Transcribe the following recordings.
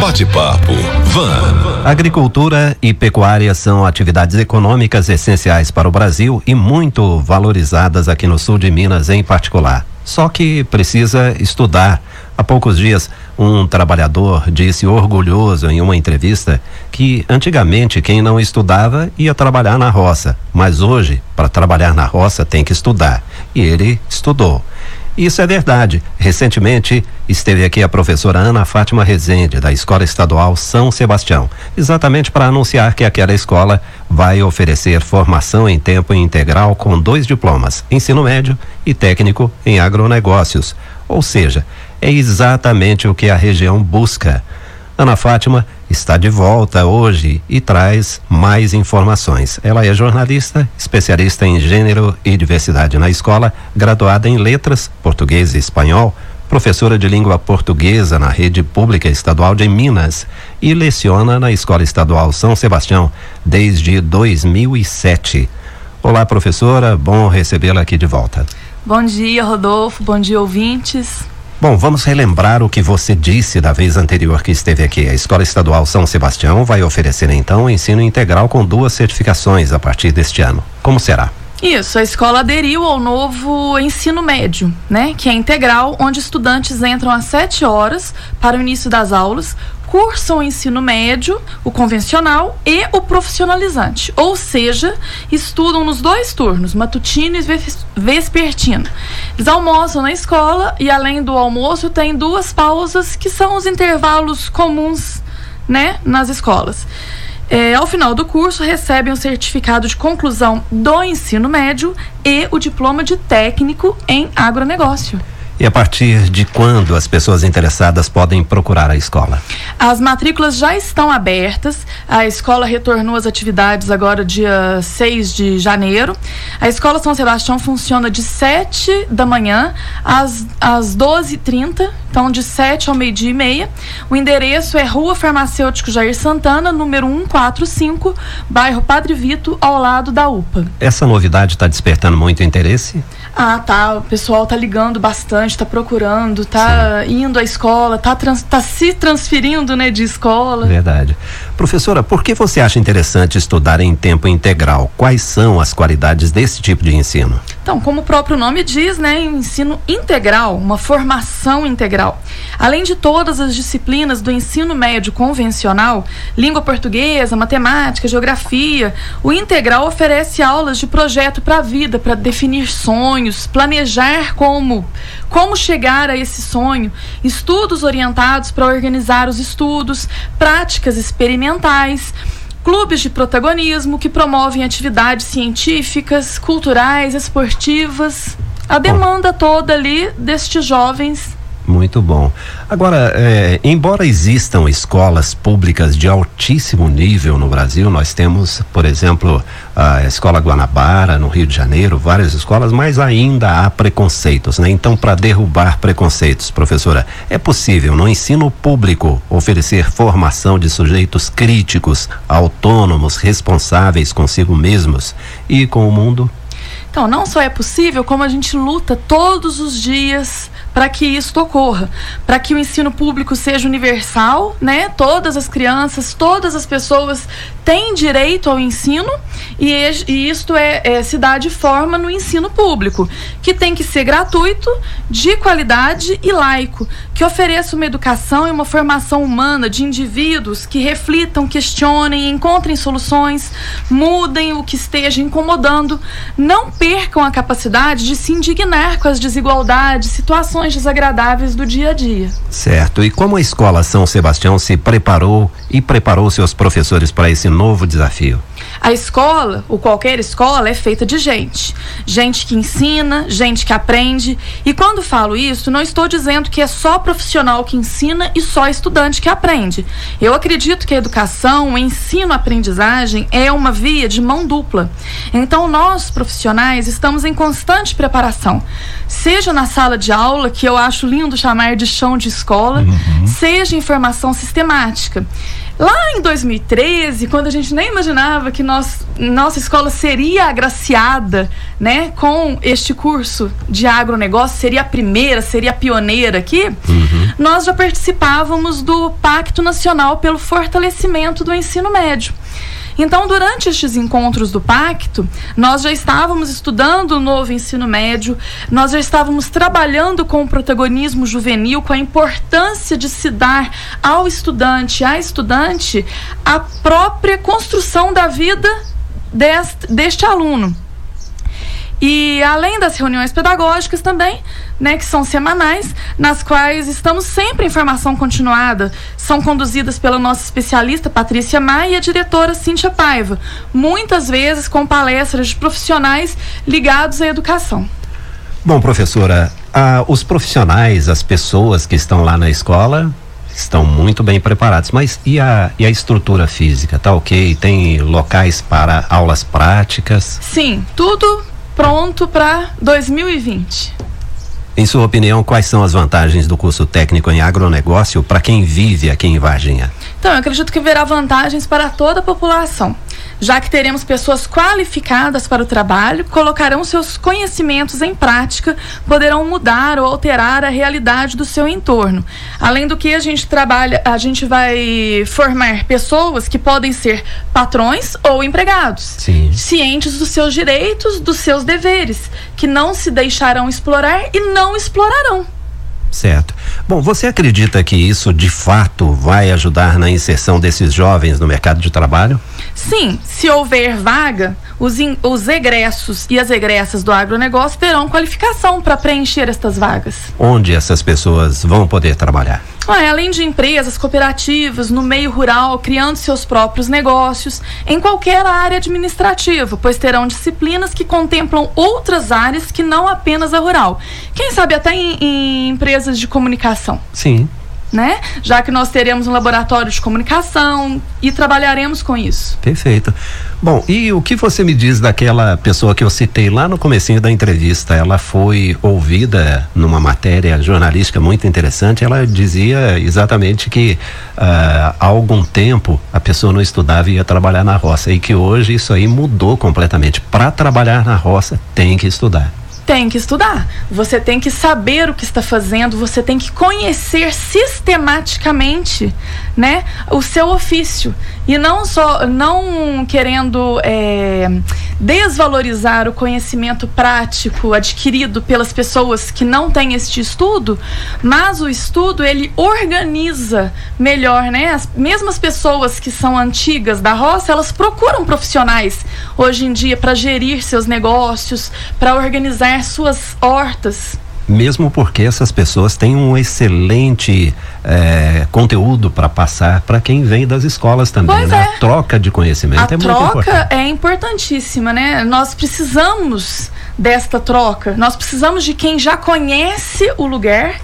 Bate-papo Van. Agricultura e pecuária são atividades econômicas essenciais para o Brasil e muito valorizadas aqui no sul de Minas em particular. Só que precisa estudar. Há poucos dias, um trabalhador disse orgulhoso em uma entrevista que antigamente quem não estudava ia trabalhar na roça, mas hoje, para trabalhar na roça, tem que estudar. E ele estudou. Isso é verdade. Recentemente esteve aqui a professora Ana Fátima Rezende, da Escola Estadual São Sebastião, exatamente para anunciar que aquela escola vai oferecer formação em tempo integral com dois diplomas, ensino médio e técnico em agronegócios. Ou seja, é exatamente o que a região busca. Ana Fátima está de volta hoje e traz mais informações. Ela é jornalista, especialista em gênero e diversidade na escola, graduada em letras, português e espanhol, professora de língua portuguesa na rede pública estadual de Minas e leciona na Escola Estadual São Sebastião desde 2007. Olá, professora, bom recebê-la aqui de volta. Bom dia, Rodolfo, bom dia, ouvintes. Bom, vamos relembrar o que você disse da vez anterior que esteve aqui. A Escola Estadual São Sebastião vai oferecer então ensino integral com duas certificações a partir deste ano. Como será? Isso, a escola aderiu ao novo ensino médio, né? Que é integral, onde estudantes entram às 7 horas para o início das aulas, cursam o ensino médio, o convencional e o profissionalizante. Ou seja, estudam nos dois turnos, matutino e vespertino. Eles almoçam na escola e, além do almoço, tem duas pausas que são os intervalos comuns né, nas escolas. É, ao final do curso, recebem o certificado de conclusão do ensino médio e o diploma de técnico em agronegócio. E a partir de quando as pessoas interessadas podem procurar a escola? As matrículas já estão abertas. A escola retornou às atividades agora dia 6 de janeiro. A escola São Sebastião funciona de 7 da manhã às, às 12h30, então de 7 ao meio-dia e meia. O endereço é Rua Farmacêutico Jair Santana, número 145, bairro Padre Vito, ao lado da UPA. Essa novidade está despertando muito interesse? Ah, tá. O pessoal tá ligando bastante, tá procurando, tá Sim. indo à escola, tá, trans, tá se transferindo, né, de escola. Verdade. Professora, por que você acha interessante estudar em tempo integral? Quais são as qualidades desse tipo de ensino? Então, como o próprio nome diz, né, ensino integral, uma formação integral. Além de todas as disciplinas do ensino médio convencional, língua portuguesa, matemática, geografia, o integral oferece aulas de projeto para a vida, para definir sonhos, planejar como como chegar a esse sonho, estudos orientados para organizar os estudos, práticas experimentais clubes de protagonismo que promovem atividades científicas, culturais, esportivas. A demanda toda ali destes jovens muito bom. Agora, é, embora existam escolas públicas de altíssimo nível no Brasil, nós temos, por exemplo, a Escola Guanabara, no Rio de Janeiro, várias escolas, mas ainda há preconceitos, né? Então, para derrubar preconceitos, professora, é possível no ensino público oferecer formação de sujeitos críticos, autônomos, responsáveis consigo mesmos e com o mundo? Então, não só é possível, como a gente luta todos os dias para que isso ocorra, para que o ensino público seja universal, né? Todas as crianças, todas as pessoas têm direito ao ensino e, e isto é, é, se dá de forma no ensino público, que tem que ser gratuito, de qualidade e laico, que ofereça uma educação e uma formação humana de indivíduos que reflitam, questionem, encontrem soluções, mudem o que esteja incomodando, não percam a capacidade de se indignar com as desigualdades, situações situações desagradáveis do dia a dia. Certo. E como a escola São Sebastião se preparou e preparou seus professores para esse novo desafio? A escola, ou qualquer escola, é feita de gente. Gente que ensina, gente que aprende. E quando falo isso, não estou dizendo que é só profissional que ensina e só estudante que aprende. Eu acredito que a educação, o ensino-aprendizagem é uma via de mão dupla. Então, nós, profissionais, estamos em constante preparação. Seja na sala de aula, que eu acho lindo chamar de chão de escola, uhum. seja em formação sistemática. Lá em 2013, quando a gente nem imaginava que nós, nossa escola seria agraciada né, com este curso de agronegócio, seria a primeira, seria a pioneira aqui, uhum. nós já participávamos do Pacto Nacional pelo Fortalecimento do Ensino Médio. Então, durante estes encontros do pacto, nós já estávamos estudando o novo ensino médio, nós já estávamos trabalhando com o protagonismo juvenil, com a importância de se dar ao estudante, à estudante, a própria construção da vida deste, deste aluno. E além das reuniões pedagógicas também, né, que são semanais, nas quais estamos sempre em formação continuada. São conduzidas pela nossa especialista Patrícia Maia e a diretora Cíntia Paiva, muitas vezes com palestras de profissionais ligados à educação. Bom, professora, ah, os profissionais, as pessoas que estão lá na escola, estão muito bem preparados, mas e a, e a estrutura física? Tá ok? Tem locais para aulas práticas? Sim, tudo pronto para 2020. Em sua opinião, quais são as vantagens do curso técnico em agronegócio para quem vive aqui em Varginha? Então, eu acredito que verá vantagens para toda a população já que teremos pessoas qualificadas para o trabalho, colocarão seus conhecimentos em prática, poderão mudar ou alterar a realidade do seu entorno. Além do que a gente trabalha, a gente vai formar pessoas que podem ser patrões ou empregados, Sim. cientes dos seus direitos, dos seus deveres, que não se deixarão explorar e não explorarão. Certo. Bom, você acredita que isso de fato vai ajudar na inserção desses jovens no mercado de trabalho? Sim, se houver vaga, os, in, os egressos e as egressas do agronegócio terão qualificação para preencher estas vagas. Onde essas pessoas vão poder trabalhar? Ah, além de empresas, cooperativas, no meio rural, criando seus próprios negócios, em qualquer área administrativa, pois terão disciplinas que contemplam outras áreas que não apenas a rural. Quem sabe até em, em empresas de comunicação. Sim né? Já que nós teremos um laboratório de comunicação e trabalharemos com isso. Perfeito. Bom, e o que você me diz daquela pessoa que eu citei lá no comecinho da entrevista? Ela foi ouvida numa matéria jornalística muito interessante. Ela dizia exatamente que uh, há algum tempo a pessoa não estudava e ia trabalhar na roça e que hoje isso aí mudou completamente. Para trabalhar na roça tem que estudar. Tem que estudar. Você tem que saber o que está fazendo, você tem que conhecer sistematicamente, né, o seu ofício e não só não querendo é, desvalorizar o conhecimento prático adquirido pelas pessoas que não têm este estudo, mas o estudo ele organiza melhor, né? As mesmas pessoas que são antigas da roça, elas procuram profissionais hoje em dia para gerir seus negócios, para organizar suas hortas mesmo porque essas pessoas têm um excelente é, conteúdo para passar para quem vem das escolas também. Pois né? é. A troca de conhecimento a é muito importante. A troca é importantíssima, né? Nós precisamos desta troca. Nós precisamos de quem já conhece o lugar,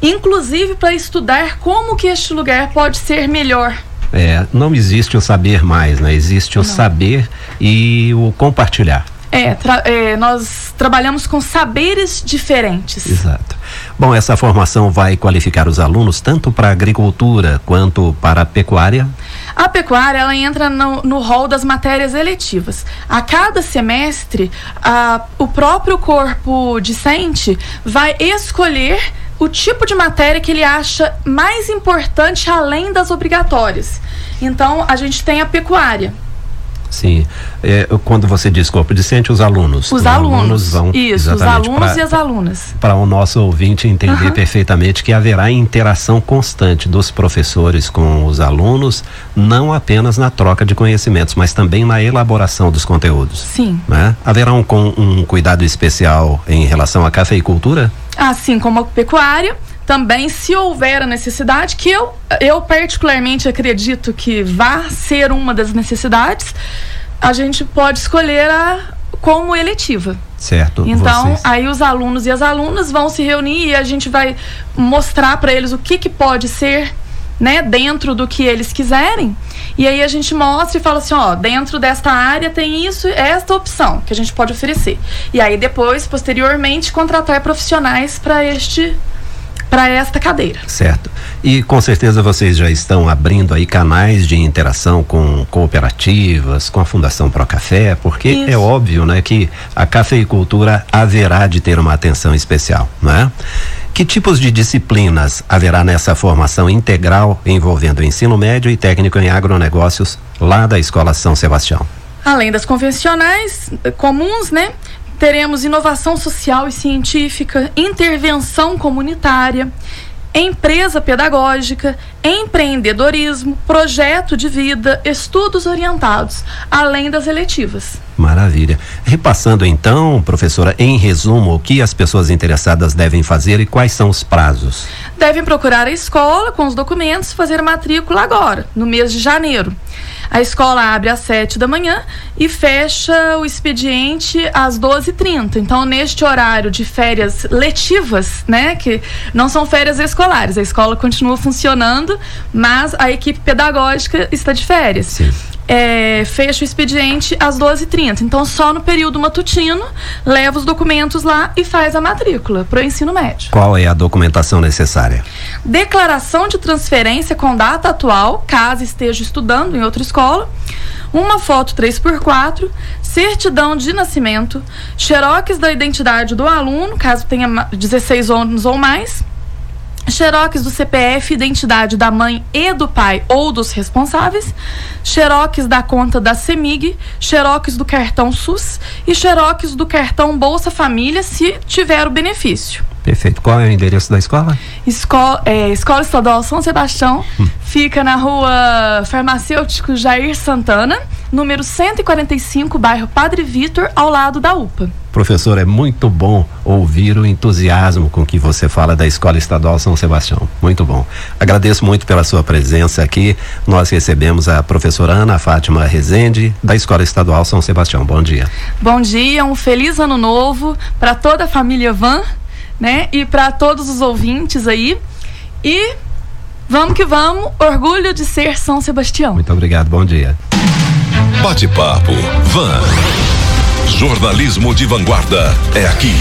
inclusive para estudar como que este lugar pode ser melhor. É, não existe o saber mais, né? Existe o não. saber e o compartilhar. É, é, nós trabalhamos com saberes diferentes. Exato. Bom, essa formação vai qualificar os alunos tanto para a agricultura quanto para a pecuária? A pecuária ela entra no, no rol das matérias eletivas. A cada semestre, a, o próprio corpo discente vai escolher o tipo de matéria que ele acha mais importante além das obrigatórias. Então, a gente tem a pecuária. Sim. É, quando você diz corpo discente, os alunos. Os, alunos, alunos, vão. Isso, os alunos pra, e as alunas. Para o nosso ouvinte entender uhum. perfeitamente que haverá interação constante dos professores com os alunos, não apenas na troca de conhecimentos, mas também na elaboração dos conteúdos. Sim. Né? Haverá um, um cuidado especial em relação à cafeicultura? Assim como a pecuária também, se houver a necessidade, que eu, eu particularmente acredito que vá ser uma das necessidades, a gente pode escolher a como eletiva. Certo. Então, vocês... aí os alunos e as alunas vão se reunir e a gente vai mostrar para eles o que, que pode ser né, dentro do que eles quiserem. E aí a gente mostra e fala assim, ó, dentro desta área tem isso, esta opção que a gente pode oferecer. E aí depois, posteriormente, contratar profissionais para este para esta cadeira. Certo. E com certeza vocês já estão abrindo aí canais de interação com cooperativas, com a Fundação Pro Café, porque Isso. é óbvio, né, que a cafeicultura haverá de ter uma atenção especial, não é? Que tipos de disciplinas haverá nessa formação integral envolvendo o ensino médio e técnico em agronegócios lá da Escola São Sebastião? Além das convencionais comuns, né? Teremos inovação social e científica, intervenção comunitária, empresa pedagógica, empreendedorismo, projeto de vida, estudos orientados, além das eletivas. Maravilha. Repassando então, professora, em resumo, o que as pessoas interessadas devem fazer e quais são os prazos? Devem procurar a escola com os documentos e fazer matrícula agora, no mês de janeiro. A escola abre às 7 da manhã e fecha o expediente às 12h30. Então, neste horário de férias letivas, né, que não são férias escolares, a escola continua funcionando, mas a equipe pedagógica está de férias. Sim é, fecha o expediente às 12h30. Então, só no período matutino, leva os documentos lá e faz a matrícula para o ensino médio. Qual é a documentação necessária? Declaração de transferência com data atual, caso esteja estudando em outra escola. Uma foto 3x4, certidão de nascimento, xerox da identidade do aluno, caso tenha 16 anos ou mais, xerox do CPF, identidade da mãe e do pai ou dos responsáveis, xerox da conta da CEMIG, xerox do cartão SUS e xerox do cartão Bolsa Família, se tiver o benefício. Perfeito. Qual é o endereço da escola? Escola, é, escola Estadual São Sebastião, hum. fica na rua Farmacêutico Jair Santana, número 145, bairro Padre Vitor, ao lado da UPA. Professor, é muito bom ouvir o entusiasmo com que você fala da Escola Estadual São Sebastião. Muito bom. Agradeço muito pela sua presença aqui. Nós recebemos a professora Ana Fátima Rezende, da Escola Estadual São Sebastião. Bom dia. Bom dia, um feliz ano novo para toda a família Van, né? E para todos os ouvintes aí. E vamos que vamos, orgulho de ser São Sebastião. Muito obrigado, bom dia. Bate-papo Van. Jornalismo de vanguarda é aqui.